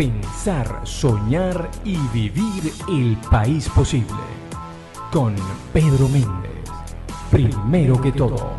pensar, soñar y vivir el país posible. Con Pedro Méndez. Primero que todo.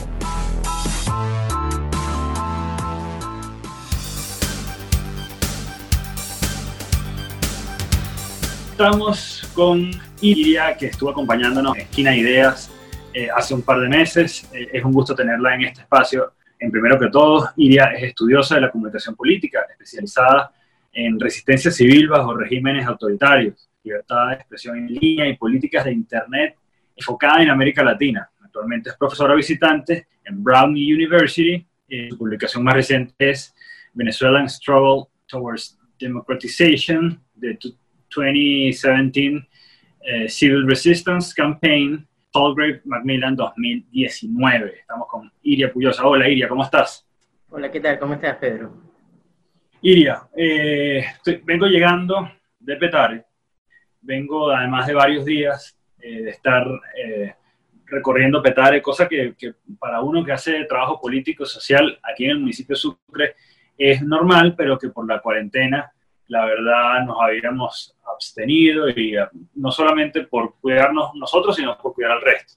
Estamos con Iria, que estuvo acompañándonos en Esquina Ideas eh, hace un par de meses. Eh, es un gusto tenerla en este espacio. En primero que todo, Iria es estudiosa de la comunicación política, especializada en resistencia civil bajo regímenes autoritarios, libertad de expresión en línea y políticas de Internet enfocada en América Latina. Actualmente es profesora visitante en Brown University. Su publicación más reciente es Venezuelan Struggle Towards Democratization, de 2017 eh, Civil Resistance Campaign, Palgrave Macmillan 2019. Estamos con Iria Puyosa. Hola Iria, ¿cómo estás? Hola, ¿qué tal? ¿Cómo estás, Pedro? Iria, eh, vengo llegando de Petare, vengo además de varios días eh, de estar recorriendo Petare, cosa que, que, para uno que hace trabajo político social aquí en el municipio de Sucre es normal, pero que por la cuarentena la verdad nos habíamos abstenido y eh, no solamente por cuidarnos nosotros, sino por cuidar al resto.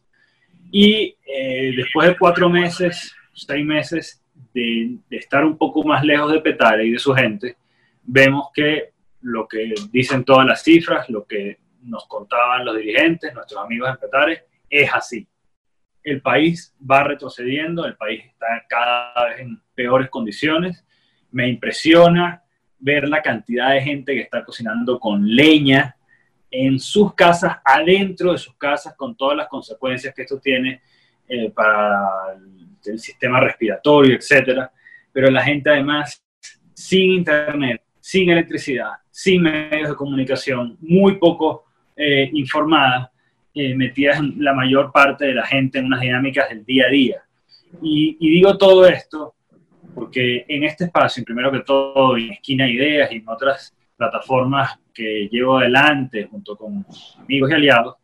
Y eh, después de cuatro meses, seis meses de, estar un poco más lejos de Petare y de su gente, vemos que lo que dicen todas las cifras, lo que nos contaban los dirigentes, nuestros amigos en Petare, es así. El país va retrocediendo, el país está cada vez en peores condiciones. Me impresiona ver la cantidad de gente que está cocinando con leña en sus casas, adentro de sus casas, con todas las consecuencias que esto tiene eh, para el, sistema respiratorio, etc. Pero la gente además, sin internet, sin electricidad, sin medios de comunicación, muy poco eh, informada, eh, metidas la mayor parte de la gente en unas dinámicas del día a día. y digo todo esto porque en este espacio, primero que todo, en Esquina Ideas y en otras plataformas que llevo adelante junto con amigos y aliados,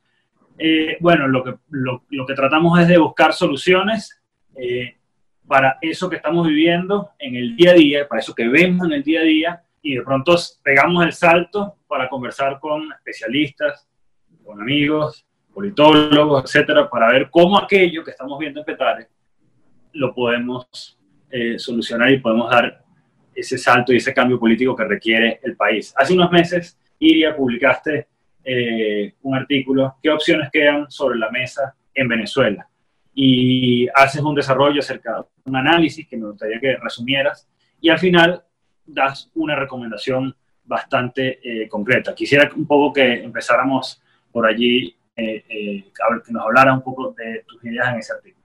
eh, bueno, lo que, lo, que tratamos es de buscar soluciones eh, para eso que estamos viviendo en el día a día, para eso que vemos en el día a día, y de pronto pegamos el salto para conversar con especialistas, con amigos, politólogos, etcétera, para ver cómo aquello que estamos viendo en Petare lo podemos eh, solucionar y podemos dar ese salto y ese cambio político que requiere el país. Hace unos meses, Iria, publicaste eh, un artículo, ¿qué opciones quedan sobre la mesa en Venezuela? Y haces un desarrollo acerca de un análisis que me gustaría que resumieras y al final das una recomendación bastante eh, concreta. Quisiera un poco que empezáramos por allí, que nos hablara un poco de tus ideas en ese artículo.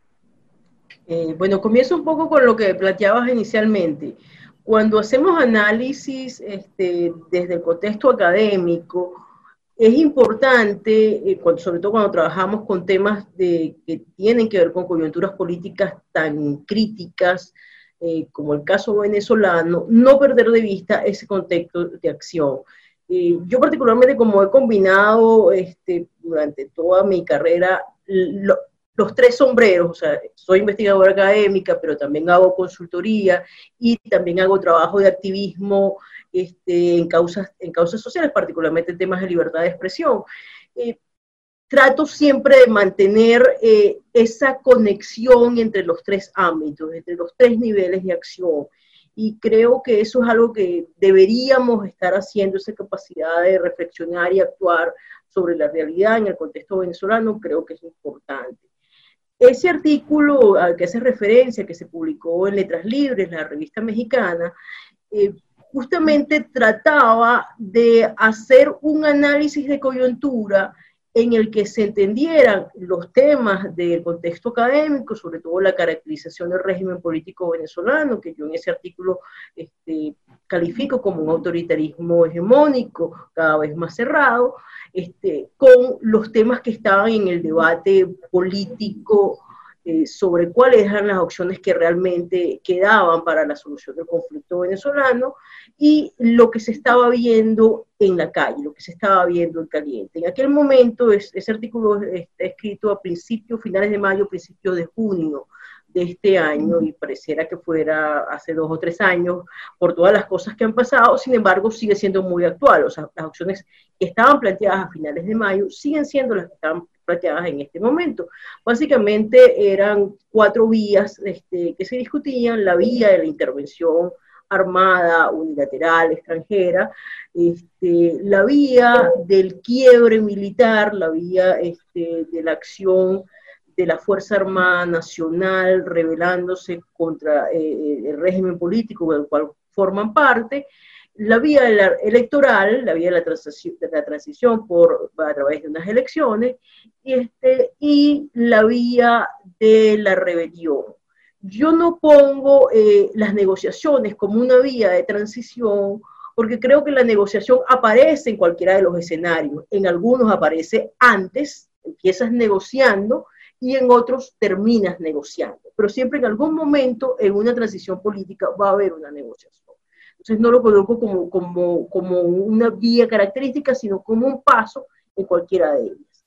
Eh, bueno, comienzo un poco con lo que planteabas inicialmente. Cuando hacemos análisis este, desde el contexto académico, es importante, eh, sobre todo cuando trabajamos con temas que tienen que ver con coyunturas políticas tan críticas eh, como el caso venezolano, no perder de vista ese contexto de acción. yo particularmente como he combinado este, durante toda mi carrera lo, los tres sombreros, o sea, soy investigadora académica, pero también hago consultoría y también hago trabajo de activismo este, en, causas, en causas sociales, particularmente en temas de libertad de expresión. Eh, trato siempre de mantener eh, esa conexión entre los tres ámbitos, entre los tres niveles de acción. Y creo que eso es algo que deberíamos estar haciendo, esa capacidad de reflexionar y actuar sobre la realidad en el contexto venezolano, creo que es importante. Ese artículo al que hace referencia, que se publicó en Letras Libres, la revista mexicana, eh, justamente trataba de hacer un análisis de coyuntura en el que se entendieran los temas del contexto académico, sobre todo la caracterización del régimen político venezolano, que yo en ese artículo este, califico como un autoritarismo hegemónico, cada vez más cerrado, este, con los temas que estaban en el debate político eh, sobre cuáles eran las opciones que realmente quedaban para la solución del conflicto venezolano y lo que se estaba viendo en la calle, lo que se estaba viendo en caliente. En aquel momento ese artículo está escrito a principios, finales de mayo, principios de junio de este año y pareciera que fuera hace dos o tres años por todas las cosas que han pasado, sin embargo sigue siendo muy actual, o sea, las opciones que estaban planteadas a finales de mayo siguen siendo las que estaban planteadas en este momento. Básicamente eran cuatro vías este, que se discutían, la vía de la intervención armada, unilateral, extranjera, este, la vía del quiebre militar, la vía este, de la acción de la Fuerza Armada Nacional rebelándose contra eh, eh, el régimen político del cual forman parte, la vía electoral, la vía de la transición, de la transición por, a través de unas elecciones, este, y la vía de la rebelión. Yo no pongo eh, las negociaciones como una vía de transición, porque creo que la negociación aparece en cualquiera de los escenarios. En algunos aparece antes, empiezas negociando, y en otros terminas negociando. Pero siempre en algún momento en una transición política va a haber una negociación. Entonces no lo coloco como, como, como una vía característica, sino como un paso en cualquiera de ellas.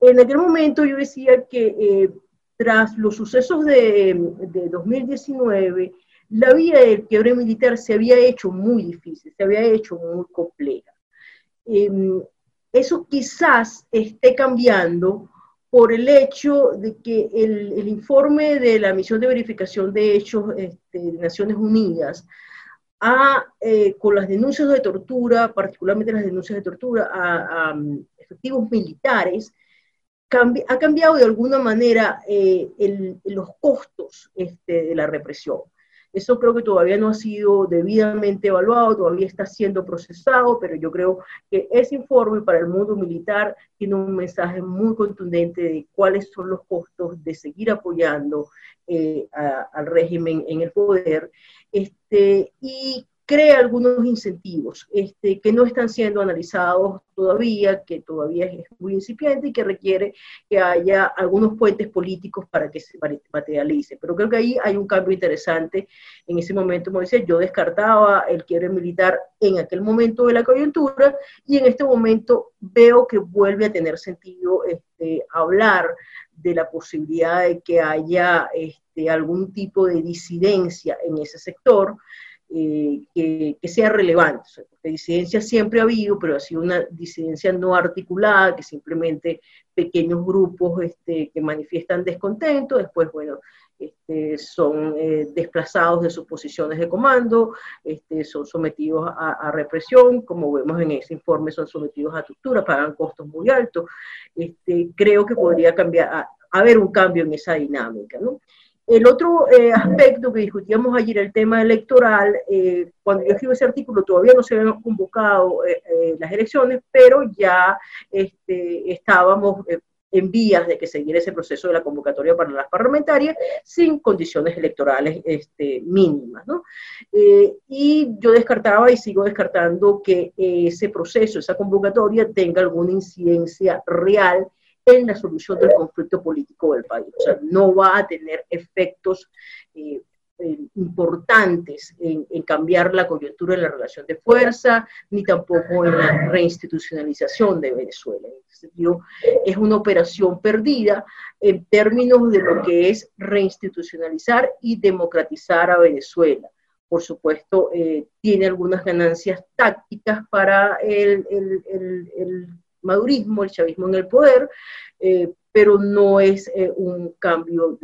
En aquel momento yo decía que eh, tras los sucesos de, de 2019, la vía del quiebre militar se había hecho muy difícil, se había hecho muy compleja. Em, eso quizás esté cambiando por el hecho de que el, el, informe de la misión de verificación de hechos este, de Naciones Unidas, ha, eh, con las denuncias de tortura, particularmente las denuncias de tortura a, a um, efectivos militares, ha cambiado de alguna manera eh, el, los costos este, de la represión. Eso creo que todavía no ha sido debidamente evaluado, todavía está siendo procesado, pero yo creo que ese informe para el mundo militar tiene un mensaje muy contundente de cuáles son los costos de seguir apoyando eh, al régimen en el poder. Este, y crea algunos incentivos este, que no están siendo analizados todavía, que todavía es muy incipiente y que requiere que haya algunos puentes políticos para que se materialice. Pero creo que ahí hay un cambio interesante. En ese momento, como decía, yo descartaba el quiebre militar en aquel momento de la coyuntura y en este momento veo que vuelve a tener sentido este, hablar de la posibilidad de que haya este, algún tipo de disidencia en ese sector, eh, que, sea relevante. porque disidencia siempre ha habido, pero ha sido una disidencia no articulada, que simplemente pequeños grupos este, que manifiestan descontento, después, bueno, este, son eh, desplazados de sus posiciones de comando, este, son sometidos a, represión, como vemos en ese informe, son sometidos a tortura, pagan costos muy altos. Creo que podría cambiar, haber un cambio en esa dinámica. ¿no? El otro eh, aspecto que discutíamos ayer, el tema electoral, eh, cuando yo escribo ese artículo todavía no se habían convocado eh, las elecciones, pero ya este, estábamos en vías de que siguiera ese proceso de la convocatoria para las parlamentarias sin condiciones electorales este, mínimas. ¿no? y yo descartaba y sigo descartando que ese proceso, esa convocatoria tenga alguna incidencia real en la solución del conflicto político del país. O sea, no va a tener efectos eh, eh, importantes en, cambiar la coyuntura de la relación de fuerza, ni tampoco en la reinstitucionalización de Venezuela. En ese sentido, es una operación perdida en términos de lo que es reinstitucionalizar y democratizar a Venezuela por supuesto, eh, tiene algunas ganancias tácticas para el, el, madurismo, el chavismo en el poder, eh, pero no es eh, un cambio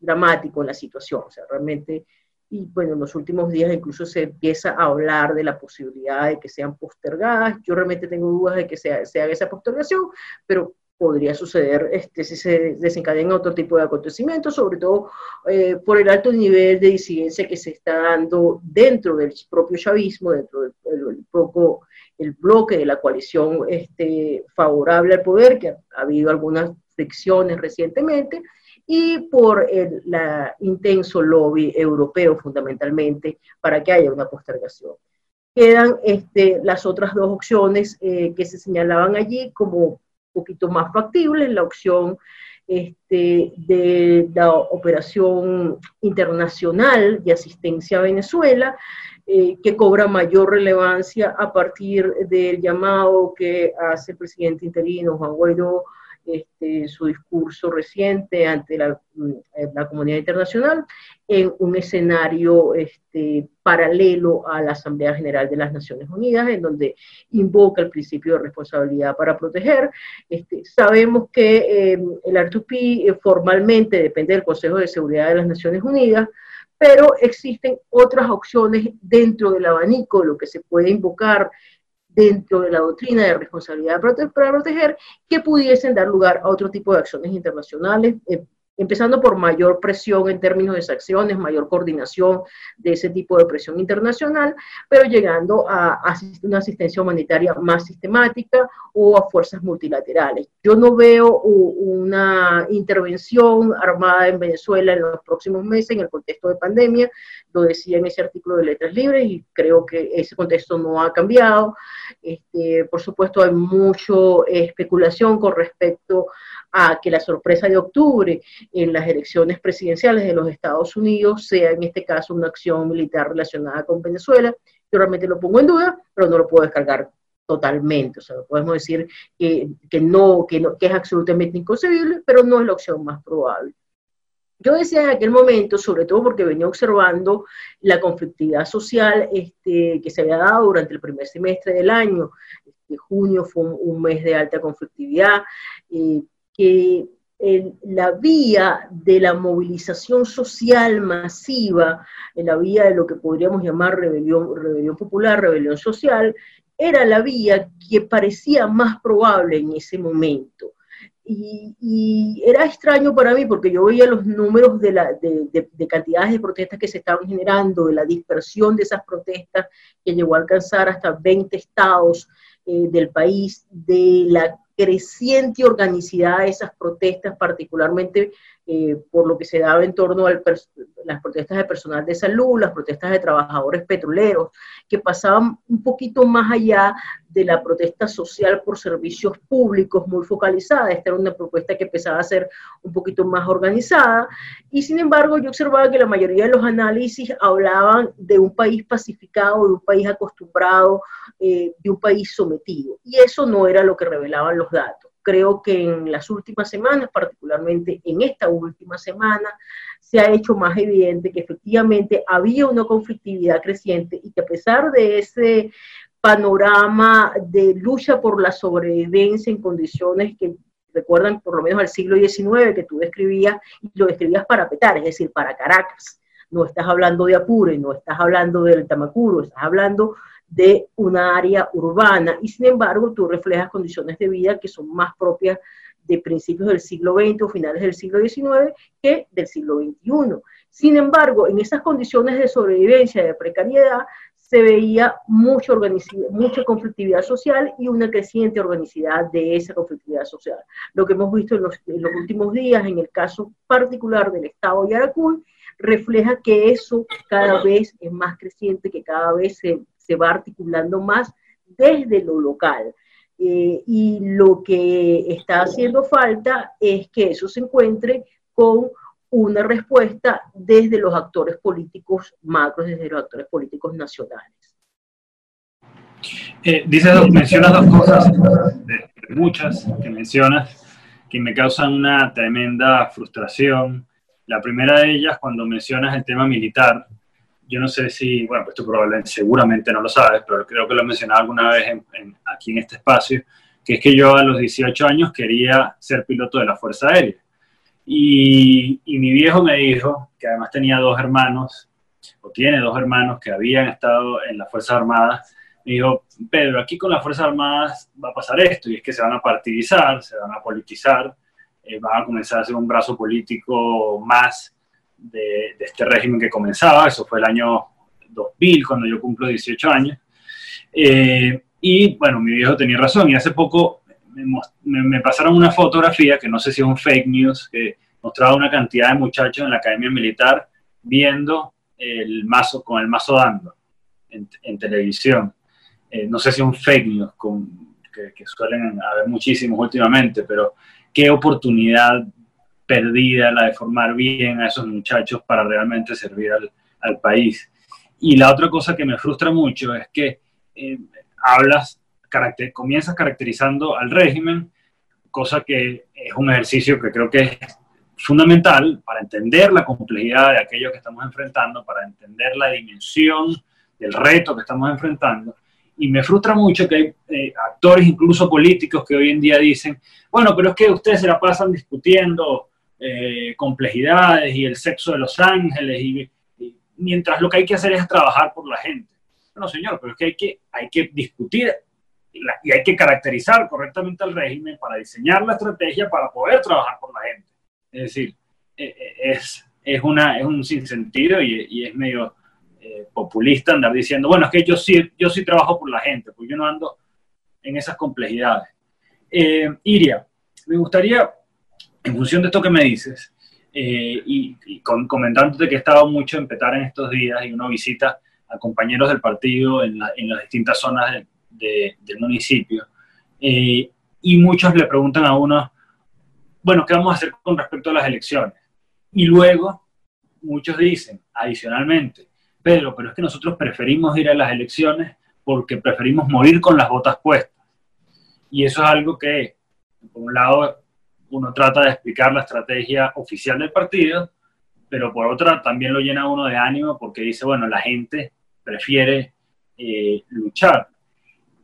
dramático en la situación. O sea, realmente, y bueno, en los últimos días incluso se empieza a hablar de la posibilidad de que sean postergadas. Yo realmente tengo dudas de que se, haga esa postergación, pero podría suceder este, si se desencadena otro tipo de acontecimientos, sobre todo eh, por el alto nivel de disidencia que se está dando dentro del propio chavismo, dentro del, del, poco el bloque de la coalición este, favorable al poder, que ha, habido algunas fricciones recientemente, y por el la intenso lobby europeo fundamentalmente para que haya una postergación. Quedan este, las otras dos opciones eh, que se señalaban allí como un poquito más factibles, la opción este, de la operación internacional de asistencia a Venezuela, eh, que cobra mayor relevancia a partir del llamado que hace el presidente interino Juan Guaidó este, su discurso reciente ante la, mm, la, comunidad internacional en un escenario este, paralelo a la Asamblea General de las Naciones Unidas, en donde invoca el principio de responsabilidad para proteger. Este, sabemos que em, el R2P eh, formalmente depende del Consejo de Seguridad de las Naciones Unidas, pero existen otras opciones dentro del abanico, lo que se puede invocar dentro de la doctrina de responsabilidad para proteger, que pudiesen dar lugar a otro tipo de acciones internacionales, eh, empezando por mayor presión en términos de sanciones, mayor coordinación de ese tipo de presión internacional, pero llegando a, una asistencia humanitaria más sistemática o a fuerzas multilaterales. Yo no veo una intervención armada en Venezuela en los próximos meses en el contexto de pandemia, lo decía en ese artículo de Letras Libres y creo que ese contexto no ha cambiado. Este, por supuesto, hay mucha especulación con respecto a que la sorpresa de octubre en las elecciones presidenciales de los Estados Unidos sea en este caso una acción militar relacionada con Venezuela. Yo realmente lo pongo en duda, pero no lo puedo descargar totalmente. O sea, podemos decir que, que no, que, no, que es absolutamente inconcebible, pero no es la opción más probable. Yo decía en aquel momento, sobre todo porque venía observando la conflictividad social este, que se había dado durante el primer semestre del año. Este, junio fue un, mes de alta conflictividad, eh, que la vía de la movilización social masiva, en la vía de lo que podríamos llamar rebelión, popular, rebelión social, era la vía que parecía más probable en ese momento. Y, era extraño para mí porque yo veía los números de, la, de, cantidades de protestas que se estaban generando, de la dispersión de esas protestas que llegó a alcanzar hasta 20 estados eh, del país, de la creciente organicidad de esas protestas, particularmente eh, por lo que se daba en torno a las protestas de personal de salud, las protestas de trabajadores petroleros, que pasaban un poquito más allá de la protesta social por servicios públicos muy focalizada. Esta era una propuesta que empezaba a ser un poquito más organizada y sin embargo yo observaba que la mayoría de los análisis hablaban de un país pacificado, de un país acostumbrado, eh, de un país sometido. Y eso no era lo que revelaban los datos creo que en las últimas semanas, particularmente en esta última semana, se ha hecho más evidente que efectivamente había una conflictividad creciente y que a pesar de ese panorama de lucha por la sobrevivencia en condiciones que recuerdan por lo menos al siglo XIX que tú describías y lo describías para Petar, es decir, para Caracas. No estás hablando de Apure, no estás hablando del Tamacuro, estás hablando de una área urbana y sin embargo tú reflejas condiciones de vida que son más propias de principios del siglo XX o finales del siglo XIX que del siglo XXI. Sin embargo, en esas condiciones de sobrevivencia, de precariedad, se veía mucha, mucha conflictividad social y una creciente organicidad de esa conflictividad social. Lo que hemos visto en los, en los últimos días, en el caso particular del Estado de Yaracuy, refleja que eso cada vez es más creciente, que cada vez se, se va articulando más desde lo local. Eh, y lo que está haciendo falta es que eso se encuentre con una respuesta desde los actores políticos macros, desde los actores políticos nacionales. Eh, dices, mencionas dos cosas, muchas que mencionas, que me causan una tremenda frustración. La primera de ellas, cuando mencionas el tema militar, yo no sé si, bueno, pues tú probablemente, seguramente no lo sabes, pero creo que lo he mencionado alguna vez aquí en este espacio, que es que yo a los 18 años quería ser piloto de la Fuerza Aérea. Y, y, mi viejo me dijo, que además tenía dos hermanos, o tiene dos hermanos que habían estado en las Fuerzas Armadas, me dijo, Pedro, aquí con las Fuerzas Armadas va a pasar esto, y es que se van a partidizar, se van a politizar, eh, van a comenzar a ser un brazo político más de, este régimen que comenzaba, eso fue el año 2000, cuando yo cumplo 18 años. Eh, y bueno, mi viejo tenía razón, y hace poco me, me, pasaron una fotografía, que no sé si es un fake news, que mostraba una cantidad de muchachos en la academia militar viendo el mazo, con el mazo dando en, televisión. Eh, no sé si es un fake news, con, que, que, suelen haber muchísimos últimamente, pero qué oportunidad perdida la de formar bien a esos muchachos para realmente servir al, al país. Y la otra cosa que me frustra mucho es que eh, hablas, caracter, comienzas caracterizando al régimen cosa que es un ejercicio que creo que es fundamental para entender la complejidad de aquello que estamos enfrentando, para entender la dimensión del reto que estamos enfrentando. Y me frustra mucho que hay eh, actores, incluso políticos, que hoy en día dicen, bueno, pero es que ustedes se la pasan discutiendo eh, complejidades y el sexo de los ángeles, y, mientras lo que hay que hacer es trabajar por la gente. Bueno, señor, pero es que hay que, hay que discutir y hay que caracterizar correctamente al régimen para diseñar la estrategia para poder trabajar por la gente. Es decir, eh, es, es, una, es un sinsentido y, y es medio eh, populista andar diciendo, bueno, es que yo sí, yo sí trabajo por la gente, pues yo no ando en esas complejidades. Eh, Iria, me gustaría, en función de esto que me dices, eh, y, comentándote que he estado mucho en Petar en estos días y uno visita a compañeros del partido en, las distintas zonas del municipio, y muchos le preguntan a uno, bueno, ¿qué vamos a hacer con respecto a las elecciones? Y luego muchos dicen, adicionalmente, Pedro, pero es que nosotros preferimos ir a las elecciones porque preferimos morir con las botas puestas. Y eso es algo que, por un lado, uno trata de explicar la estrategia oficial del partido, pero por otra también lo llena uno de ánimo porque dice, bueno, la gente prefiere eh, luchar.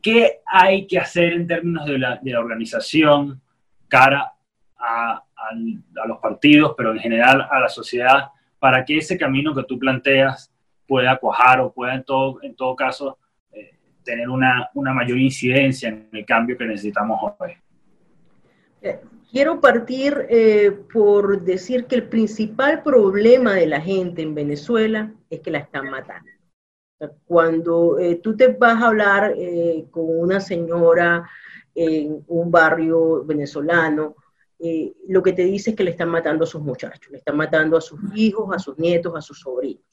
¿Qué hay que hacer en términos de la, organización cara a, los partidos, pero en general a la sociedad, para que ese camino que tú planteas pueda cuajar o pueda en todo, en todo caso eh, tener una, una, mayor incidencia en el cambio que necesitamos hoy. Eh, quiero partir eh, por decir que el principal problema de la gente en Venezuela es que la están matando. Cuando tú te vas a hablar con una señora en un barrio venezolano, lo que te dice es que le están matando a sus muchachos, le están matando a sus hijos, a sus nietos, a sus sobrinos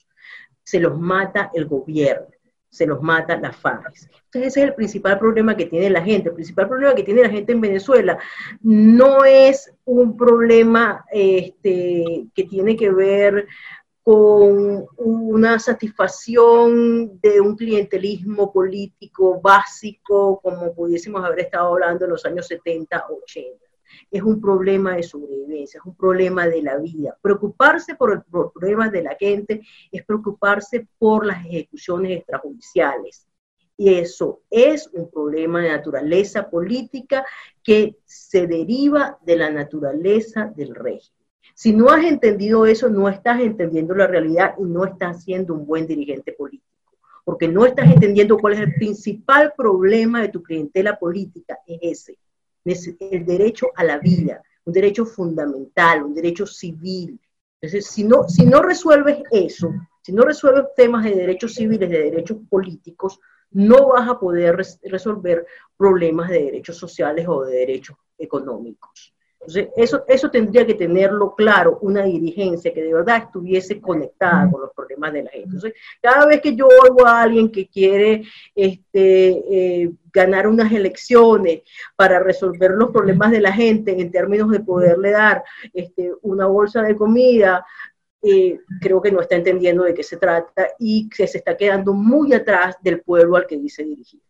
se los mata el gobierno, se los mata la FARC. Entonces ese es el principal problema que tiene la gente. El principal problema que tiene la gente en Venezuela no es un problema este, que tiene que ver con una satisfacción de un clientelismo político básico, como pudiésemos haber estado hablando en los años 70, 80 es un problema de sobrevivencia, es un problema de la vida. Preocuparse por el problema de la gente es preocuparse por las ejecuciones extrajudiciales. Y eso es un problema de naturaleza política que se deriva de la naturaleza del régimen. Si no has entendido eso, no estás entendiendo la realidad y no estás siendo un buen dirigente político, porque no estás entendiendo cuál es el principal problema de tu clientela política, es ese el derecho a la vida, un derecho fundamental, un derecho civil. Entonces, si no, si no resuelves eso, si no resuelves temas de derechos civiles, de derechos políticos, no vas a poder resolver problemas de derechos sociales o de derechos económicos. Entonces, eso, eso tendría que tenerlo claro una dirigencia que de verdad estuviese conectada con los problemas de la gente. Entonces, cada vez que yo oigo a alguien que quiere este, eh, ganar unas elecciones para resolver los problemas de la gente en términos de poderle dar este, una bolsa de comida, eh, creo que no está entendiendo de qué se trata y que se está quedando muy atrás del pueblo al que dice dirigir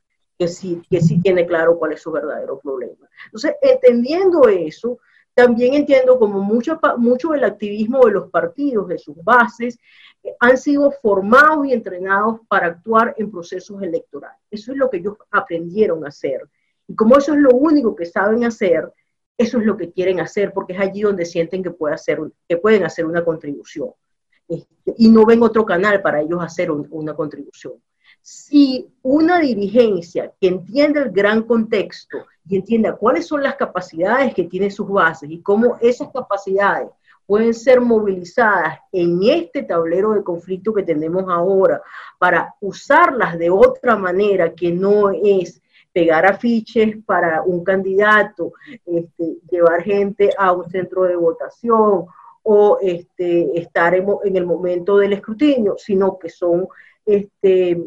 que sí, que sí tiene claro cuál es su verdadero problema. Entonces, entendiendo eso, también entiendo como mucho, mucho del activismo de los partidos, de sus bases, eh, han sido formados y entrenados para actuar en procesos electorales. Eso es lo que ellos aprendieron a hacer. Y como eso es lo único que saben hacer, eso es lo que quieren hacer, porque es allí donde sienten que, puede hacer, que pueden hacer una contribución. Este, y no ven otro canal para ellos hacer una contribución si una dirigencia que entiende el gran contexto y entienda cuáles son las capacidades que tiene sus bases y cómo esas capacidades pueden ser movilizadas en este tablero de conflicto que tenemos ahora para usarlas de otra manera que no es pegar afiches para un candidato, este, llevar gente a un centro de votación o este, estar en el momento del escrutinio, sino que son este,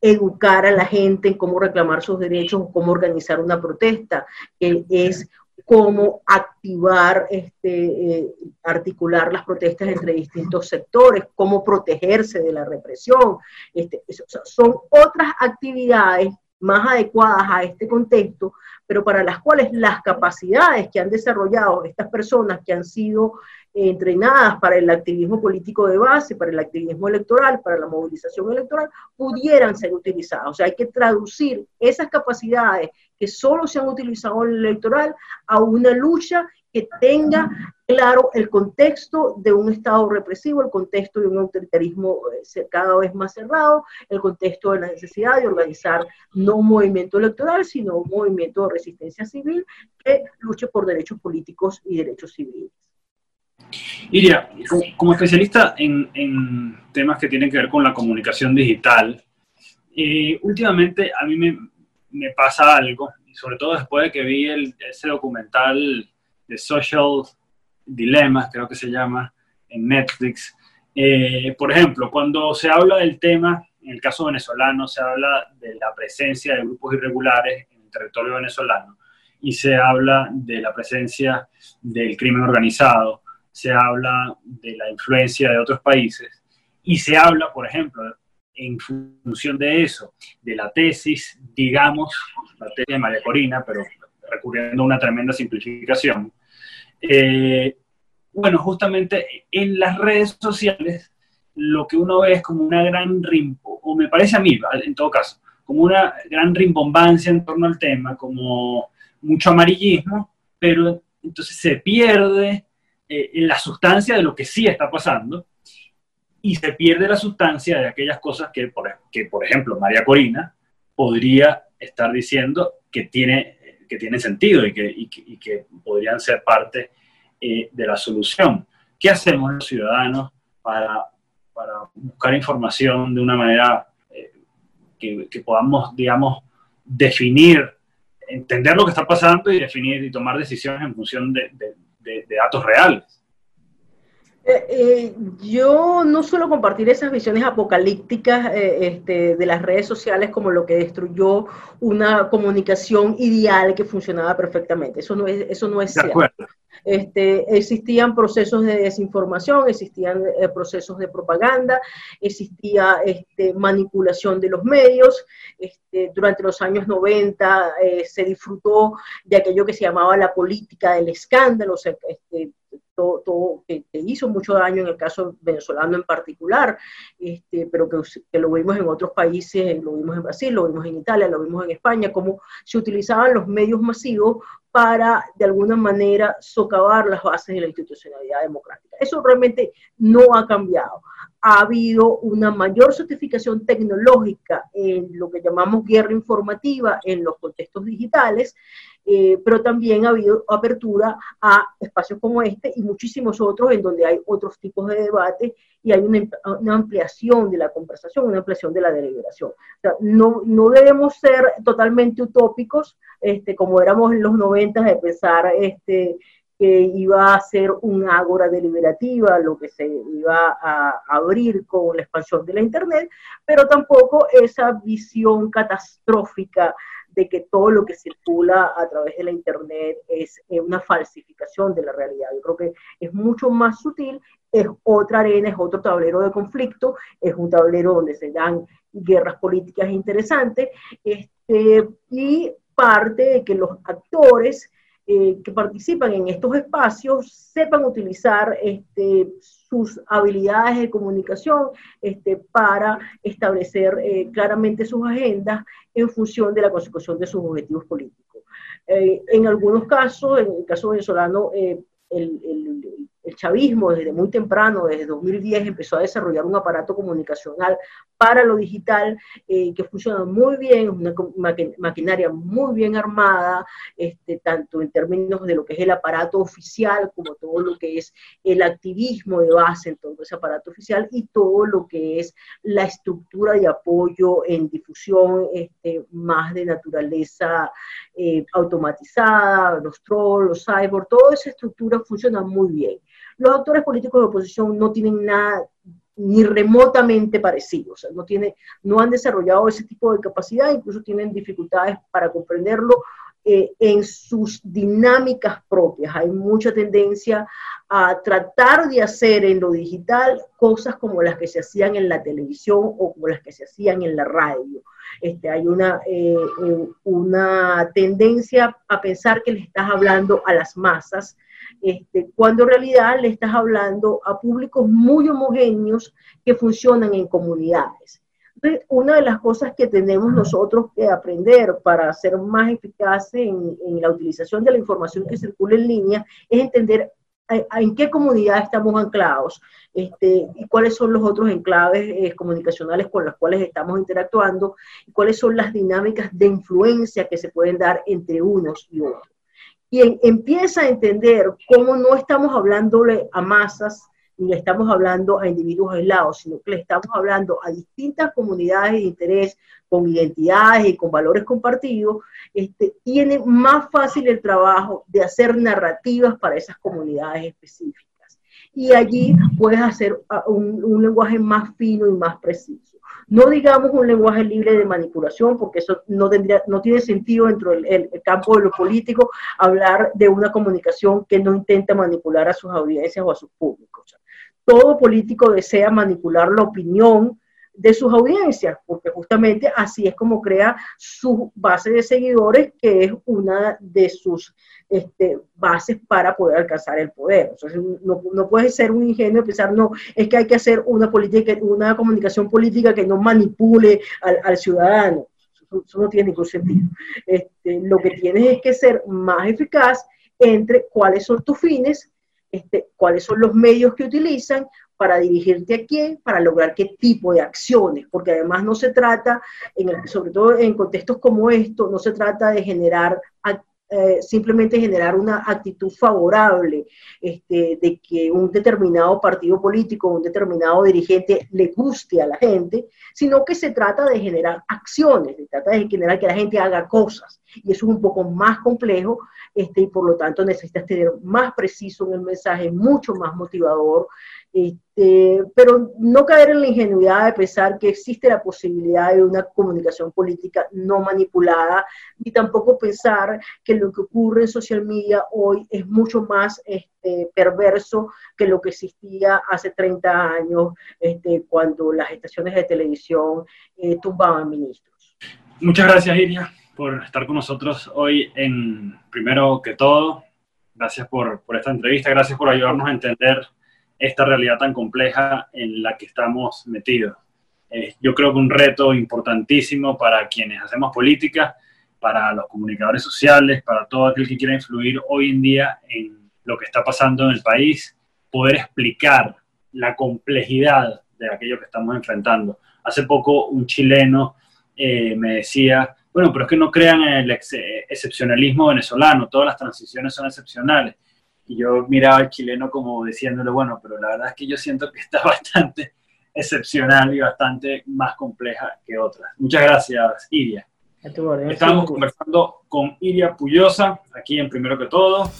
educar a la gente en cómo reclamar sus derechos, cómo organizar una protesta, que es cómo activar, este, eh, articular las protestas entre distintos sectores, cómo protegerse de la represión. Este, son otras actividades más adecuadas a este contexto, pero para las cuales las capacidades que han desarrollado estas personas que han sido entrenadas para el activismo político de base, para el activismo electoral, para la movilización electoral, pudieran ser utilizadas. O sea, hay que traducir esas capacidades que solo se han utilizado en el electoral a una lucha que tenga claro el contexto de un Estado represivo, el contexto de un autoritarismo eh, cada vez más cerrado, el contexto de la necesidad de organizar no un movimiento electoral, sino un movimiento de resistencia civil que luche por derechos políticos y derechos civiles. Iria, como especialista en, temas que tienen que ver con la comunicación digital, eh, últimamente a mí me, pasa algo, y sobre todo después de que vi ese documental de Social Dilemmas, creo que se llama, en Netflix. Eh, por ejemplo, cuando se habla del tema, en el caso venezolano, se habla de la presencia de grupos irregulares en el territorio venezolano y se habla de la presencia del crimen organizado se habla de la influencia de otros países y se habla, por ejemplo, en función de eso, de la tesis, digamos, la tesis de María Corina, pero recurriendo a una tremenda simplificación. Eh, bueno, justamente en las redes sociales lo que uno ve es como una gran rimbo, o me parece a mí, en todo caso, como una gran rimbombancia en torno al tema, como mucho amarillismo, pero entonces se pierde eh, la sustancia de lo que sí está pasando y se pierde la sustancia de aquellas cosas que, por, que, por ejemplo, María Corina podría estar diciendo que tiene, que tiene sentido y que, y que, podrían ser parte eh, de la solución. ¿Qué hacemos los ciudadanos para, para buscar información de una manera eh, que, podamos, digamos, definir, entender lo que está pasando y definir y tomar decisiones en función de, datos reales. Eh, eh, yo no suelo compartir esas visiones apocalípticas eh, este, de las redes sociales como lo que destruyó una comunicación ideal que funcionaba perfectamente. Eso no es, eso no es cierto. Este, existían procesos de desinformación, existían procesos de propaganda, existía este, manipulación de los medios. Este, durante los años 90 se disfrutó de aquello que se llamaba la política del escándalo, este, todo, que, hizo mucho daño en el caso venezolano en particular, este, pero que, que, lo vimos en otros países, lo vimos en Brasil, lo vimos en Italia, lo vimos en España, cómo se utilizaban los medios masivos para, de alguna manera, socavar las bases de la institucionalidad democrática. Eso realmente no ha cambiado. Ha habido una mayor certificación tecnológica en lo que llamamos guerra informativa en los contextos digitales, eh, pero también ha habido apertura a espacios como este y muchísimos otros en donde hay otros tipos de debate y hay una, ampliación de la conversación, una ampliación de la deliberación. no, no debemos ser totalmente utópicos, este, como éramos en los 90 de pensar este, que iba a ser un ágora deliberativa, lo que se iba a abrir con la expansión de la Internet, pero tampoco esa visión catastrófica de que todo lo que circula a través de la Internet es eh, una falsificación de la realidad. Yo creo que es mucho más sutil, es otra arena, es otro tablero de conflicto, es un tablero donde se dan guerras políticas interesantes, este, y parte de que los actores eh, que participan en estos espacios sepan utilizar este, sus habilidades de comunicación este, para establecer eh, claramente sus agendas en función de la consecución de sus objetivos políticos. Eh, en algunos casos, en el caso venezolano, el, el chavismo desde muy temprano, desde 2010, empezó a desarrollar un aparato comunicacional para lo digital eh, que funciona muy bien, una maquinaria muy bien armada, este, tanto en términos de lo que es el aparato oficial como todo lo que es el activismo de base en todo ese aparato oficial y todo lo que es la estructura de apoyo en difusión este, más de naturaleza eh, automatizada, los trolls, los cyborg, toda esa estructura funciona muy bien. Los actores políticos de oposición no tienen nada ni remotamente parecido, o sea, no, no han desarrollado ese tipo de capacidad, incluso tienen dificultades para comprenderlo eh, en sus dinámicas propias. Hay mucha tendencia a tratar de hacer en lo digital cosas como las que se hacían en la televisión o como las que se hacían en la radio. Este, hay una, eh, eh, una tendencia a pensar que le estás hablando a las masas, este, cuando en realidad le estás hablando a públicos muy homogéneos que funcionan en comunidades. Entonces, una de las cosas que tenemos nosotros que aprender para ser más eficaces en, en la utilización de la información que circula en línea es entender en qué comunidad estamos anclados este, y cuáles son los otros enclaves eh, comunicacionales con los cuales estamos interactuando y cuáles son las dinámicas de influencia que se pueden dar entre unos y otros. Y empieza a entender cómo no estamos hablándole a masas, ni le estamos hablando a individuos aislados, sino que le estamos hablando a distintas comunidades de interés con identidades y con valores compartidos, este, tiene más fácil el trabajo de hacer narrativas para esas comunidades específicas. Y allí puedes hacer ah, un, lenguaje más fino y más preciso. No digamos un lenguaje libre de manipulación, porque eso no, tendría, no tiene sentido dentro del campo de lo político hablar de una comunicación que no intenta manipular a sus audiencias o a sus públicos todo político desea manipular la opinión de sus audiencias, porque justamente así es como crea su base de seguidores, que es una de sus este, bases para poder alcanzar el poder. no, no puedes ser un ingenio y pensar, no, es que hay que hacer una, política, una comunicación política que no manipule al, ciudadano. Eso, no tiene ningún sentido. Este, lo que tienes es que ser más eficaz entre cuáles son tus fines este, cuáles son los medios que utilizan para dirigirte a quién, para lograr qué tipo de acciones, porque además no se trata, en sobre todo en contextos como estos, no se trata de generar eh, simplemente generar una actitud favorable este, de que un determinado partido político, un determinado dirigente le guste a la gente, sino que se trata de generar acciones, se trata de generar que la gente haga cosas. Y eso es un poco más complejo este, y por lo tanto necesitas tener más preciso en el mensaje, mucho más motivador, este, pero no caer en la ingenuidad de pensar que existe la posibilidad de una comunicación política no manipulada, ni tampoco pensar que lo que ocurre en social media hoy es mucho más este, perverso que lo que existía hace 30 años este, cuando las estaciones de televisión eh, tumbaban ministros. Muchas gracias, Iria, por estar con nosotros hoy en Primero que todo. Gracias por, por esta entrevista, gracias por ayudarnos a entender esta realidad tan compleja en la que estamos metidos. Yo creo que un reto importantísimo para quienes hacemos política, para los comunicadores sociales, para todo aquel que quiera influir hoy en día en lo que está pasando en el país, poder explicar la complejidad de aquello que estamos enfrentando. Hace poco un chileno eh, me decía, bueno, pero es que no crean en el excepcionalismo venezolano, todas las transiciones son excepcionales y yo miraba al chileno como diciéndole, bueno, pero la verdad es que yo siento que está bastante excepcional y bastante más compleja que otras. Muchas gracias, Iria. Estamos conversando con Iria Puyosa, aquí en Primero que Todo.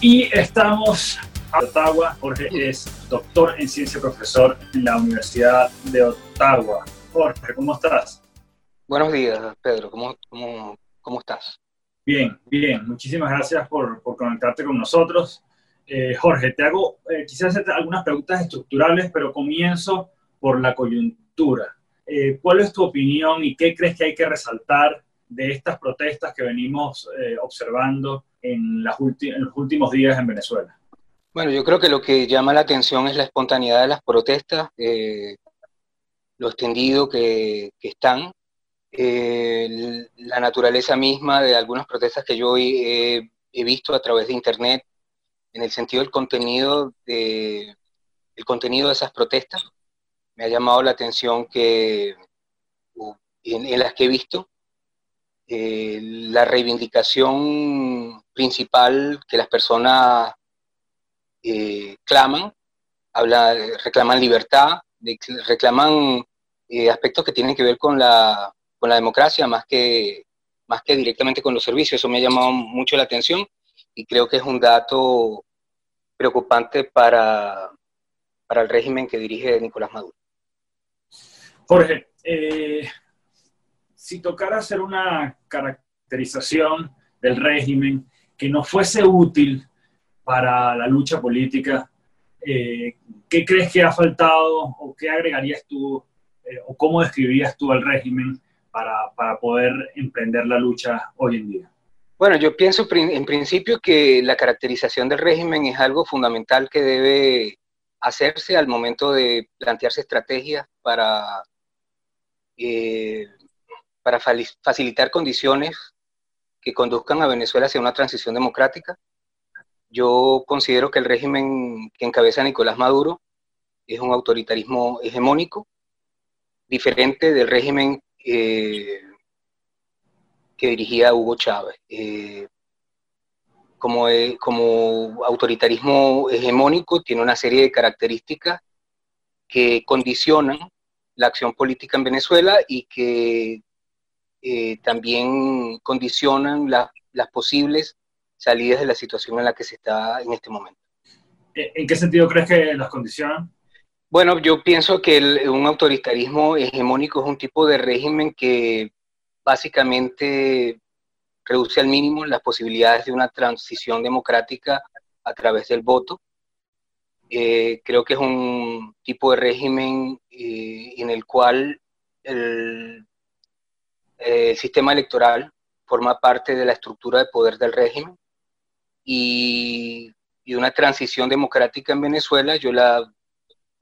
Y estamos a Ottawa. Jorge es doctor en ciencia, profesor en la Universidad de Ottawa. Jorge, ¿cómo estás? Buenos días, Pedro. ¿Cómo, cómo, cómo estás? Bien, bien. Muchísimas gracias por, conectarte con nosotros. Eh, Jorge, te hago eh, quizás algunas preguntas estructurales, pero comienzo por la coyuntura. Eh, ¿Cuál es tu opinión y qué crees que hay que resaltar de estas protestas que venimos observando en, las en, los últimos días en Venezuela? Bueno, yo creo que lo que llama la atención es la espontaneidad de las protestas, lo extendido que están, eh, la naturaleza misma de algunas protestas que yo he, visto a través de Internet, en el sentido del contenido de, el contenido de esas protestas. Me ha llamado la atención que en, las que he visto eh, la reivindicación principal que las personas eh, claman, reclaman libertad, reclaman aspectos que tienen que ver con la con la democracia más que, más que directamente con los servicios. Eso me ha llamado mucho la atención y creo que es un dato preocupante para, para el régimen que dirige Nicolás Maduro. Jorge, eh, si tocara hacer una caracterización del régimen que no fuese útil para la lucha política, eh, ¿qué crees que ha faltado o qué agregarías tú eh, o cómo describirías tú al régimen para, para, poder emprender la lucha hoy en día? Bueno, yo pienso en principio que la caracterización del régimen es algo fundamental que debe hacerse al momento de plantearse estrategias para, eh, para facilitar condiciones que conduzcan a Venezuela hacia una transición democrática. Yo considero que el régimen que encabeza Nicolás Maduro es un autoritarismo hegemónico, diferente del régimen eh, que dirigía Hugo Chávez. Eh, como, como autoritarismo hegemónico tiene una serie de características que condicionan la acción política en Venezuela y que eh, también condicionan las posibles salidas de la situación en la que se está en este momento. ¿En qué sentido crees que las condicionan? Bueno, yo pienso que un autoritarismo hegemónico es un tipo de régimen que básicamente reduce al mínimo las posibilidades de una transición democrática a través del voto. Eh, creo que es un tipo de régimen eh, en el cual el, el sistema electoral forma parte de la estructura de poder del régimen y, y, una transición democrática en Venezuela, yo la,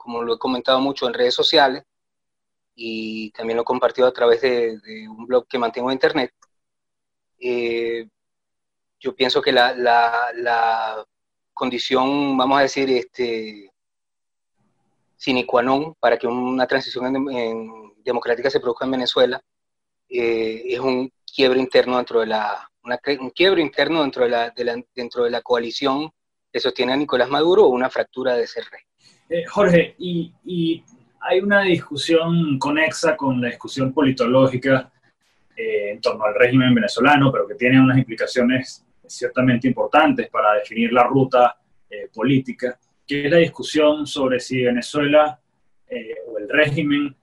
como lo he comentado mucho en redes sociales y también lo he compartido a través de, un blog que mantengo en internet, eh, yo pienso que la, la, la, condición, vamos a decir, este, sine qua non para que una transición democrática se produzca en Venezuela eh, es un quiebre interno dentro de la, un quiebre interno dentro de la, dentro de la coalición que sostiene a Nicolás Maduro o una fractura de ese rey. Eh, Jorge, y, hay una discusión conexa con la discusión politológica eh, en torno al régimen venezolano, pero que tiene unas implicaciones ciertamente importantes para definir la ruta política, que es la discusión sobre si Venezuela o el régimen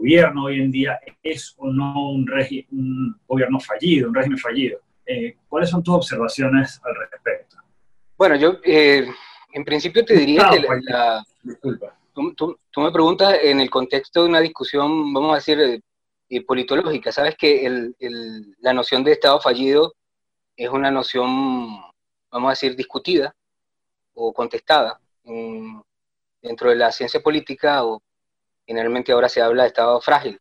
gobierno hoy en día es o no un, un gobierno fallido, un régimen fallido. Eh, ¿Cuáles son tus observaciones al respecto? Bueno, yo eh, en principio te diría que la, Disculpa. Tú, me preguntas en el contexto de una discusión, vamos a decir, eh, politológica. Sabes que el, el, la noción de Estado fallido es una noción, vamos a decir, discutida o contestada dentro de la ciencia política o generalmente ahora se habla de estado frágil.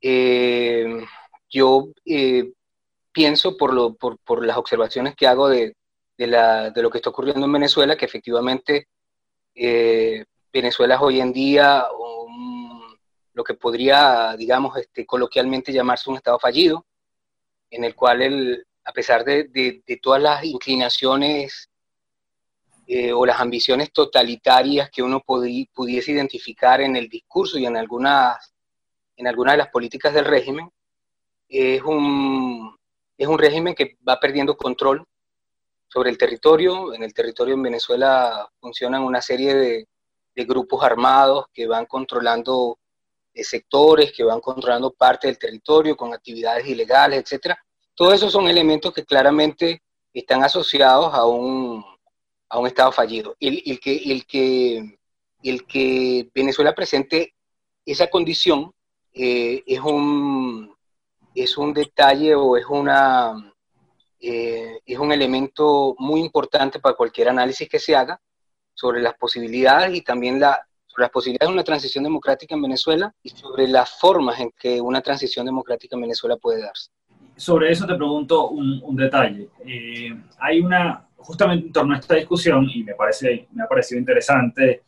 Eh, yo eh, pienso por, lo, por, por, las observaciones que hago de, de, lo que está ocurriendo en Venezuela, que efectivamente eh, Venezuela es hoy en día lo que podría, digamos, este, coloquialmente llamarse un estado fallido, en el cual, el, a pesar de, de todas las inclinaciones eh, o las ambiciones totalitarias que uno pudiese identificar en el discurso y en algunas, en algunas de las políticas del régimen, es un, es un régimen que va perdiendo control sobre el territorio. En el territorio en Venezuela funcionan una serie de, de grupos armados que van controlando eh, sectores, que van controlando parte del territorio con actividades ilegales, etcétera. Todos esos son elementos que claramente están asociados a un, a un Estado fallido. El, el, que, el, que, el que Venezuela presente esa condición eh, es, un, es un detalle o es, una, eh, es un elemento muy importante para cualquier análisis que se haga sobre las posibilidades y también la, sobre las posibilidades de una transición democrática en Venezuela y sobre las formas en que una transición democrática en Venezuela puede darse. Sobre eso te pregunto un, un detalle. Eh, hay una, justamente en torno a esta discusión, y me, parece, me ha parecido interesante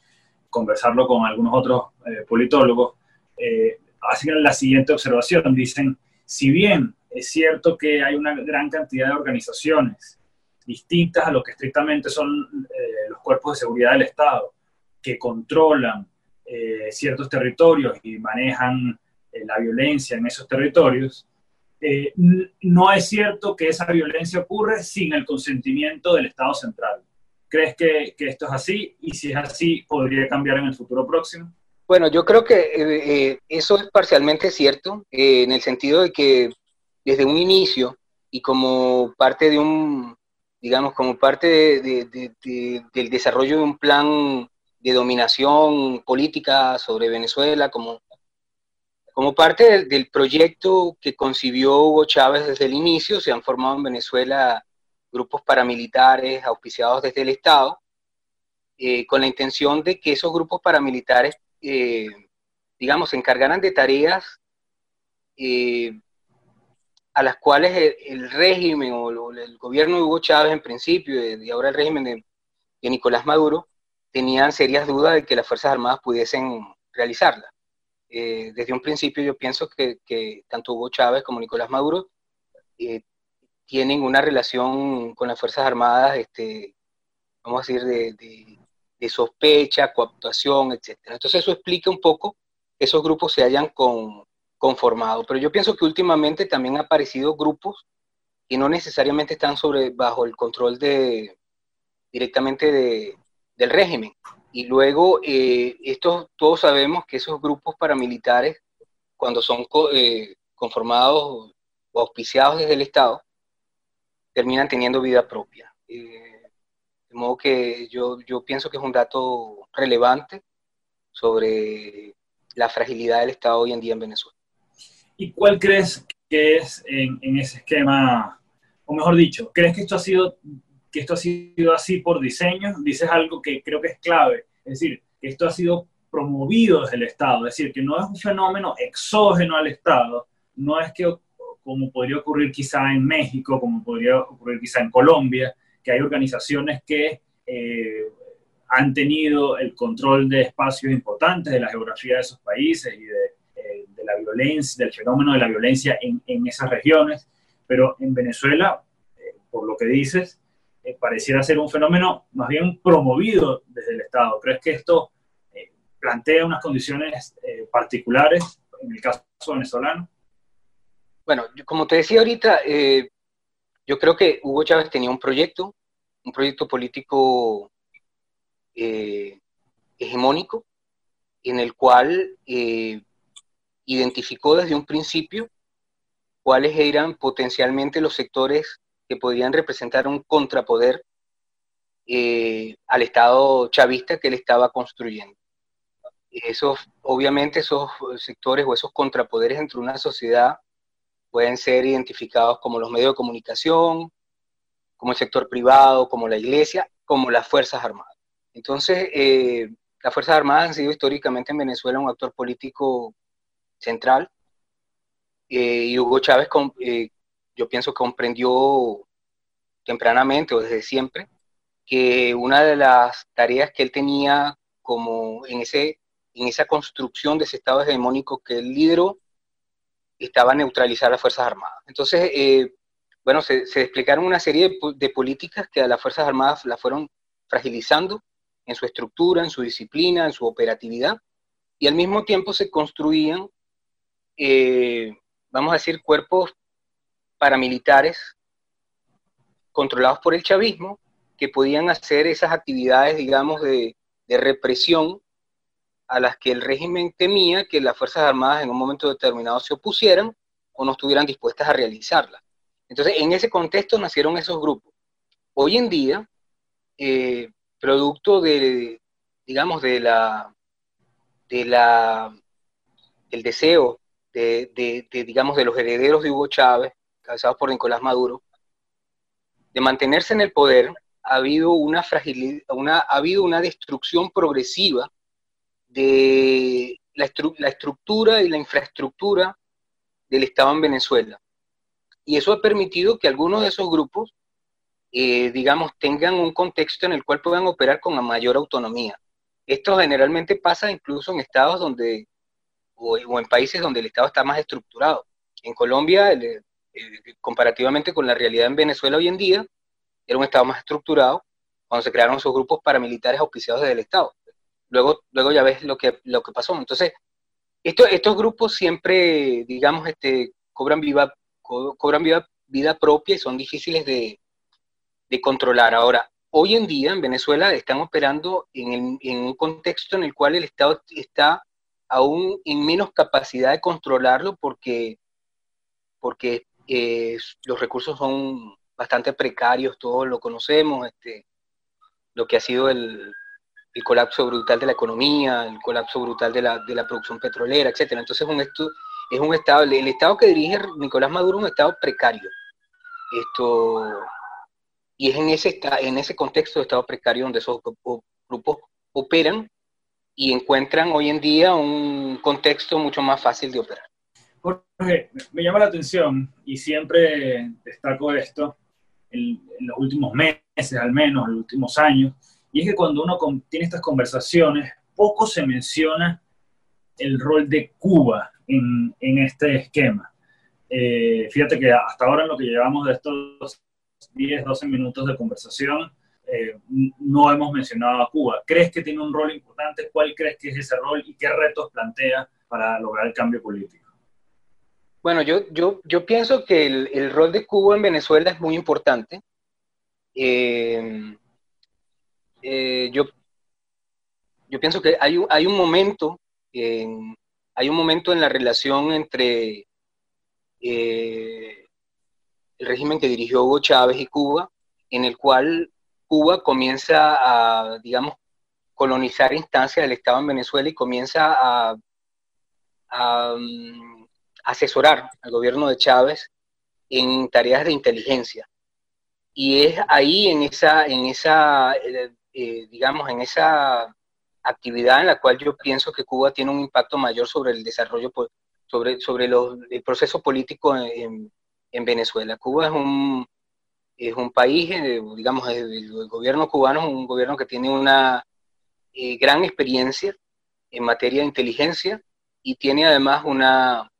conversarlo con algunos otros eh, politólogos, eh, hacen la siguiente observación. Dicen, si bien es cierto que hay una gran cantidad de organizaciones distintas a lo que estrictamente son eh, los cuerpos de seguridad del Estado, que controlan ciertos territorios y manejan la violencia en esos territorios, eh, no es cierto que esa violencia ocurre sin el consentimiento del Estado central. ¿Crees que, esto es así? Y si es así, ¿podría cambiar en el futuro próximo? Bueno, yo creo que eh, eh, eso es parcialmente cierto, eh, en el sentido de que desde un inicio y como parte de un, digamos, como parte del desarrollo de un plan de dominación política sobre Venezuela, como, como parte del, proyecto que concibió Hugo Chávez desde el inicio, se han formado en Venezuela grupos paramilitares auspiciados desde el Estado, con la intención de que esos grupos paramilitares eh, digamos, se encargaran de tareas eh, a las cuales el, régimen o el gobierno de Hugo Chávez en principio y ahora el régimen de, Nicolás Maduro tenían serias dudas de que las Fuerzas Armadas pudiesen realizarla. Eh, desde un principio yo pienso que, tanto Hugo Chávez como Nicolás Maduro tienen una relación con las Fuerzas Armadas, este, vamos a decir, de, sospecha, coactuación, etc. Entonces eso explica un poco esos grupos se hayan conformado. Pero yo pienso que últimamente también han aparecido grupos que no necesariamente están sobre, bajo el control de, directamente de, del régimen. Y luego, eh, estos, todos sabemos que esos grupos paramilitares, cuando son eh, conformados o auspiciados desde el Estado, terminan teniendo vida propia. Eh, de modo que yo, yo pienso que es un dato relevante sobre la fragilidad del Estado hoy en día en Venezuela. ¿Y cuál crees que es en, en, ese esquema, o mejor dicho, crees que esto ha sido que esto ha sido así por diseño? Dices algo que creo que es clave, es decir, que esto ha sido promovido desde el Estado, es decir, que no es un fenómeno exógeno al Estado, no es que como podría ocurrir quizá en México, como podría ocurrir quizá en Colombia, que hay organizaciones que eh, han tenido el control de espacios importantes de la geografía de esos países y de, violencia, del fenómeno de la violencia en, esas regiones, pero en Venezuela, eh, por lo que dices, pareciera ser un fenómeno más bien promovido desde el Estado. ¿Crees que esto plantea unas condiciones particulares en el caso venezolano? Bueno, como te decía ahorita, yo creo que Hugo Chávez tenía un proyecto, un proyecto político eh, hegemónico, en el cual eh, identificó desde un principio cuáles eran potencialmente los sectores que podrían representar un contrapoder eh, al Estado chavista que él estaba construyendo. Esos, obviamente, esos sectores o esos contrapoderes entre una sociedad pueden ser identificados como los medios de comunicación, como el sector privado, como la iglesia, como las Fuerzas Armadas. Entonces, eh, las Fuerzas Armadas han sido históricamente en Venezuela un actor político central eh, y Hugo Chávez, eh, yo pienso, comprendió tempranamente o desde siempre que una de las tareas que él tenía como en, ese, en esa construcción de ese Estado hegemónico que él lideró estaba neutralizar las Fuerzas Armadas. Entonces, eh, bueno, se, explicaron una serie de, políticas que a las Fuerzas Armadas las fueron fragilizando en su estructura, en su disciplina, en su operatividad, y al mismo tiempo se construían, eh, vamos a decir, cuerpos paramilitares controlados por el chavismo que podían hacer esas actividades, digamos, de, de represión a las que el régimen temía que las Fuerzas Armadas en un momento determinado se opusieran o no estuvieran dispuestas a realizarlas. Entonces, en ese contexto nacieron esos grupos. Hoy en día, eh, producto de, digamos, de la, de la, del deseo de, digamos, de los herederos de Hugo Chávez, cabezados por Nicolás Maduro, de mantenerse en el poder, ha habido una fragilidad, una, ha habido una destrucción progresiva de la, estructura y la infraestructura del Estado en Venezuela. Y eso ha permitido que algunos de esos grupos, eh, digamos, tengan un contexto en el cual puedan operar con mayor autonomía. Esto generalmente pasa incluso en estados donde, o, en países donde el Estado está más estructurado. En Colombia, eh, comparativamente con la realidad en Venezuela hoy en día, era un Estado más estructurado cuando se crearon esos grupos paramilitares auspiciados desde el Estado luego, luego ya ves lo que, lo que pasó. Entonces, esto, estos grupos siempre, digamos, este, cobran, viva, cobran vida, vida propia y son difíciles de, de, controlar. Ahora, hoy en día en Venezuela están operando en, en, un contexto en el cual el Estado está aún en menos capacidad de controlarlo porque, porque eh, los recursos son bastante precarios, todos lo conocemos, este, lo que ha sido el, colapso brutal de la economía, el colapso brutal de la, de la producción petrolera, etc. Entonces un esto, es un estado, el estado que dirige Nicolás Maduro es un estado precario. Esto, y es en ese, en ese contexto de estado precario donde esos grupos operan y encuentran hoy en día un contexto mucho más fácil de operar. Jorge, me llama la atención y siempre destaco esto en, los últimos meses, al menos, en los últimos años, y es que cuando uno tiene estas conversaciones, poco se menciona el rol de Cuba en, en este esquema. Eh, fíjate que hasta ahora en lo que llevamos de estos 10, 12 minutos de conversación, eh, no hemos mencionado a Cuba. ¿Crees que tiene un rol importante? ¿Cuál crees que es ese rol y qué retos plantea para lograr el cambio político? Bueno, yo, yo, yo pienso que el, el rol de Cuba en Venezuela es muy importante. Eh, eh, yo, yo pienso que hay un, hay un momento, en, hay un momento en la relación entre el régimen que dirigió Hugo Chávez y Cuba, en el cual Cuba comienza a, digamos, colonizar instancias del Estado en Venezuela y comienza a, um, asesorar al gobierno de Chávez en tareas de inteligencia. Y es ahí en esa, en esa eh, eh, digamos, en esa actividad en la cual yo pienso que Cuba tiene un impacto mayor sobre el desarrollo, sobre, sobre el proceso político en, Venezuela. Cuba es un, es un país, eh, digamos, el, gobierno cubano es un gobierno que tiene una eh, gran experiencia en materia de inteligencia y tiene además una,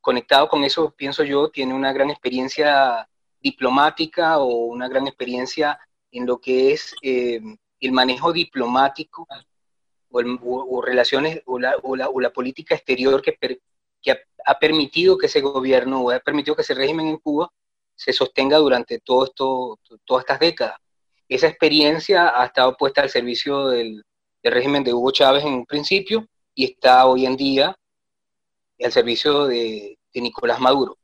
conectado con eso, pienso yo, tiene una gran experiencia diplomática o una gran experiencia en lo que es el manejo diplomático o, relaciones o la, o, la, política exterior que, que ha, permitido que ese gobierno o ha permitido que ese régimen en Cuba se sostenga durante todo esto, todas estas décadas. Esa experiencia ha estado puesta al servicio del, régimen de Hugo Chávez en un principio y está hoy en día al servicio de, Nicolás Maduro.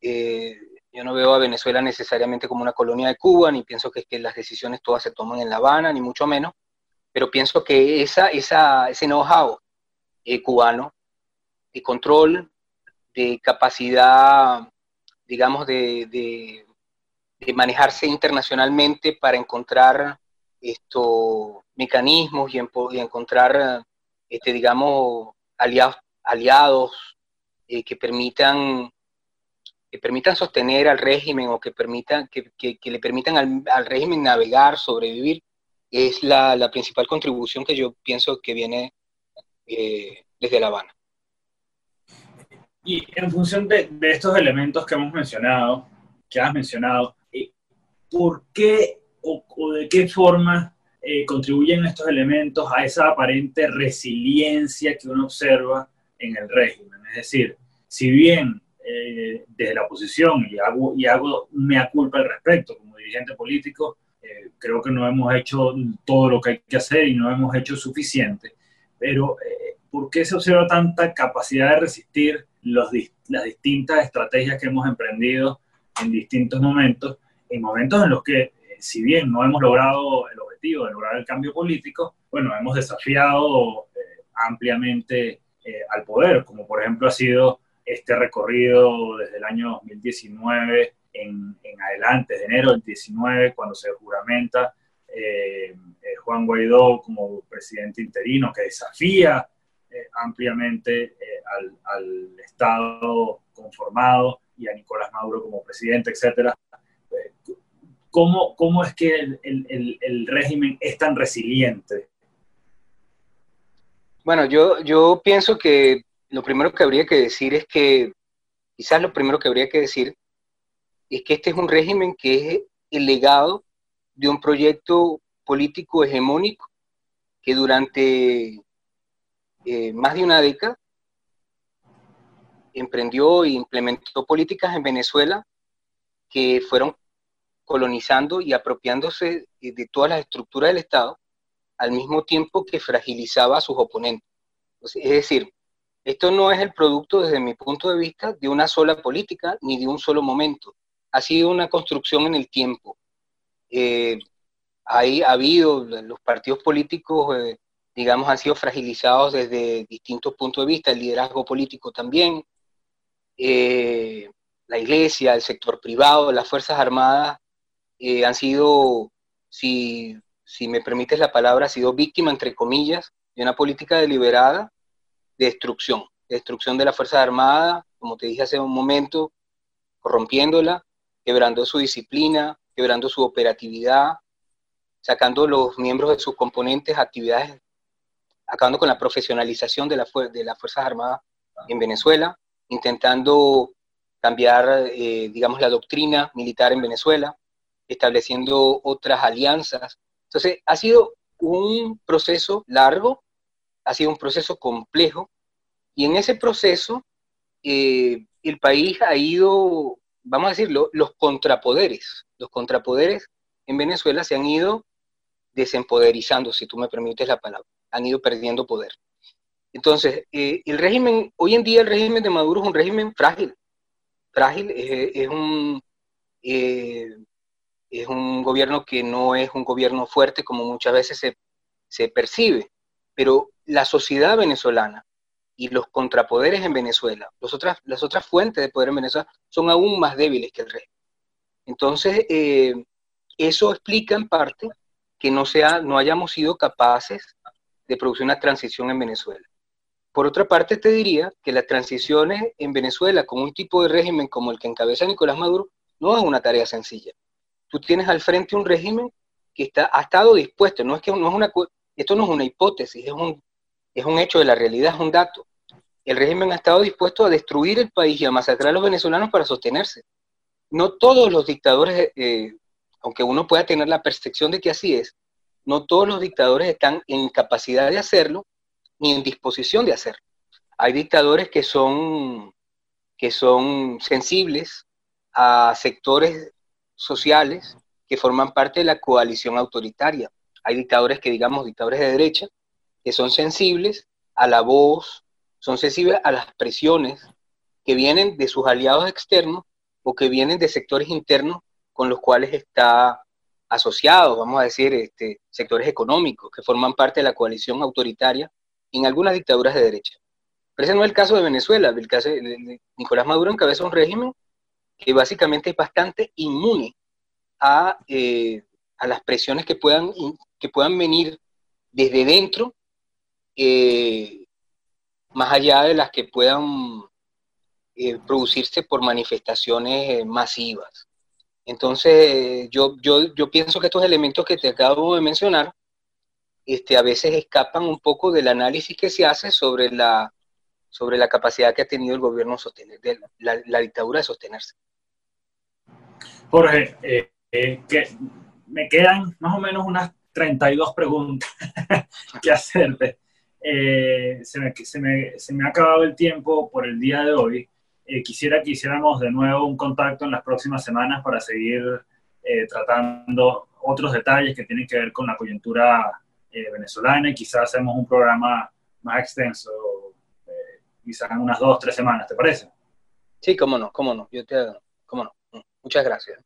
Eh, yo no veo a Venezuela necesariamente como una colonia de Cuba, ni pienso que, que las decisiones todas se toman en La Habana, ni mucho menos, pero pienso que esa, esa, ese know-how eh, cubano de control, de capacidad, digamos, de, de, manejarse internacionalmente para encontrar estos mecanismos y, encontrar, este, digamos, aliados, aliados eh, que permitan que permitan sostener al régimen o que, permitan, que, le permitan al, régimen navegar, sobrevivir, es la, principal contribución que yo pienso que viene eh, desde La Habana. Y en función de, estos elementos que hemos mencionado, que has mencionado, eh, ¿por qué o, de qué forma eh, contribuyen estos elementos a esa aparente resiliencia que uno observa en el régimen? Es decir, si bien eh, desde la oposición y hago, y hago mea culpa al respecto como dirigente político, eh, creo que no hemos hecho todo lo que hay que hacer y no hemos hecho suficiente. Pero, eh, ¿por qué se observa tanta capacidad de resistir los, las distintas estrategias que hemos emprendido en distintos momentos, en momentos en los que, si bien no hemos logrado el objetivo de lograr el cambio político, bueno, hemos desafiado ampliamente al poder, como por ejemplo ha sido este recorrido desde el año 2019 en, adelante, de enero del 19, cuando se juramenta eh, eh, Juan Guaidó como presidente interino, que desafía eh, ampliamente al, Estado conformado y a Nicolás Maduro como presidente, etc. ¿Cómo, ¿Cómo, es que el, el, régimen es tan resiliente? Bueno, yo, yo pienso que lo primero que habría que decir es que, quizás lo primero que habría que decir es que este es un régimen que es el legado de un proyecto político hegemónico que durante eh, más de una década emprendió e implementó políticas en Venezuela que fueron colonizando y apropiándose de todas las estructuras del Estado al mismo tiempo que fragilizaba a sus oponentes. Es decir, Esto no es el producto, desde mi punto de vista, de una sola política ni de un solo momento. Ha sido una construcción en el tiempo. Eh, ha habido, los partidos políticos, eh, digamos, han sido fragilizados desde distintos puntos de vista, el liderazgo político también, eh, la iglesia, el sector privado, las Fuerzas Armadas han sido, si, si me permites la palabra, ha sido víctima, entre comillas, de una política deliberada de destrucción, destrucción de la Fuerza Armada, como te dije hace un momento, corrompiéndola, quebrando su disciplina, quebrando su operatividad, sacando los miembros de sus componentes, actividades, acabando con la profesionalización de, la, de las Fuerzas Armadas en Venezuela, intentando cambiar, eh, digamos, la doctrina militar en Venezuela, estableciendo otras alianzas. Entonces, ha sido un proceso largo, ha sido un proceso complejo y en ese proceso eh, el país ha ido, vamos a decirlo, los contrapoderes, los contrapoderes en Venezuela se han ido desempoderizando, si tú me permites la palabra, han ido perdiendo poder. Entonces, eh, el régimen, hoy en día el régimen de Maduro es un régimen frágil, frágil, es, un, eh, es un gobierno que no es un gobierno fuerte como muchas veces se, se percibe, pero la sociedad venezolana y los contrapoderes en Venezuela, los otras, las otras fuentes de poder en Venezuela, son aún más débiles que el resto. Entonces, eh, eso explica en parte que no, sea, no hayamos sido capaces de producir una transición en Venezuela. Por otra parte, te diría que las transiciones en Venezuela con un tipo de régimen como el que encabeza Nicolás Maduro no es una tarea sencilla. Tú tienes al frente un régimen que está, ha estado dispuesto, no es que no es una, esto no es una hipótesis, es un, es un hecho de la realidad, es un dato. El régimen ha estado dispuesto a destruir el país y a masacrar a los venezolanos para sostenerse. No todos los dictadores, eh, aunque uno pueda tener la percepción de que así es, no todos los dictadores están en capacidad de hacerlo ni en disposición de hacerlo. Hay dictadores que son, que son sensibles a sectores sociales que forman parte de la coalición autoritaria. Hay dictadores que, digamos, dictadores de derecha, que son sensibles a la voz, son sensibles a las presiones que vienen de sus aliados externos o que vienen de sectores internos con los cuales está asociado, vamos a decir, este, sectores económicos que forman parte de la coalición autoritaria en algunas dictaduras de derecha. Pero ese no es el caso de Venezuela, el caso de Nicolás Maduro encabeza un régimen que básicamente es bastante inmune a, eh, a las presiones que puedan, que puedan venir desde dentro eh, más allá de las que puedan eh, producirse por manifestaciones masivas. Entonces, yo, yo, pienso que estos elementos que te acabo de mencionar, este, a veces escapan un poco del análisis que se hace sobre la, sobre la capacidad que ha tenido el gobierno sostener, de la, dictadura de sostenerse. Jorge, que me quedan más o menos unas 32 preguntas que hacerte. Eh, se, me, se, me, se, me, ha acabado el tiempo por el día de hoy. Eh, quisiera que hiciéramos de nuevo un contacto en las próximas semanas para seguir eh, tratando otros detalles que tienen que ver con la coyuntura venezolana y quizás hacemos un programa más extenso, quizás en unas dos, tres semanas, ¿te parece? Sí, cómo no, cómo no, yo te, cómo no. Muchas gracias.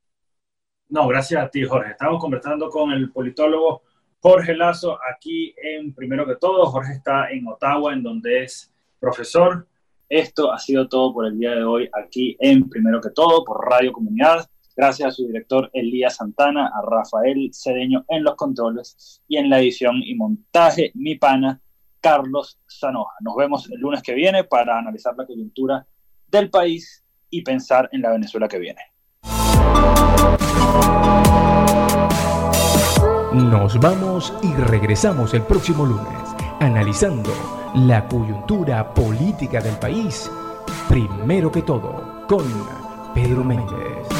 No, gracias a ti, Jorge. Estamos conversando con el politólogo Jorge Lazo aquí en Primero que Todo. Jorge está en Ottawa, en donde es profesor. Esto ha sido todo por el día de hoy aquí en Primero que Todo por Radio Comunidad. Gracias a su director Elías Santana, a Rafael Cedeño en los controles y en la edición y montaje, mi pana Carlos Zanoja. Nos vemos el lunes que viene para analizar la coyuntura del país y pensar en la Venezuela que viene. Nos vamos y regresamos el próximo lunes, analizando la coyuntura política del país, primero que todo, con Pedro Méndez.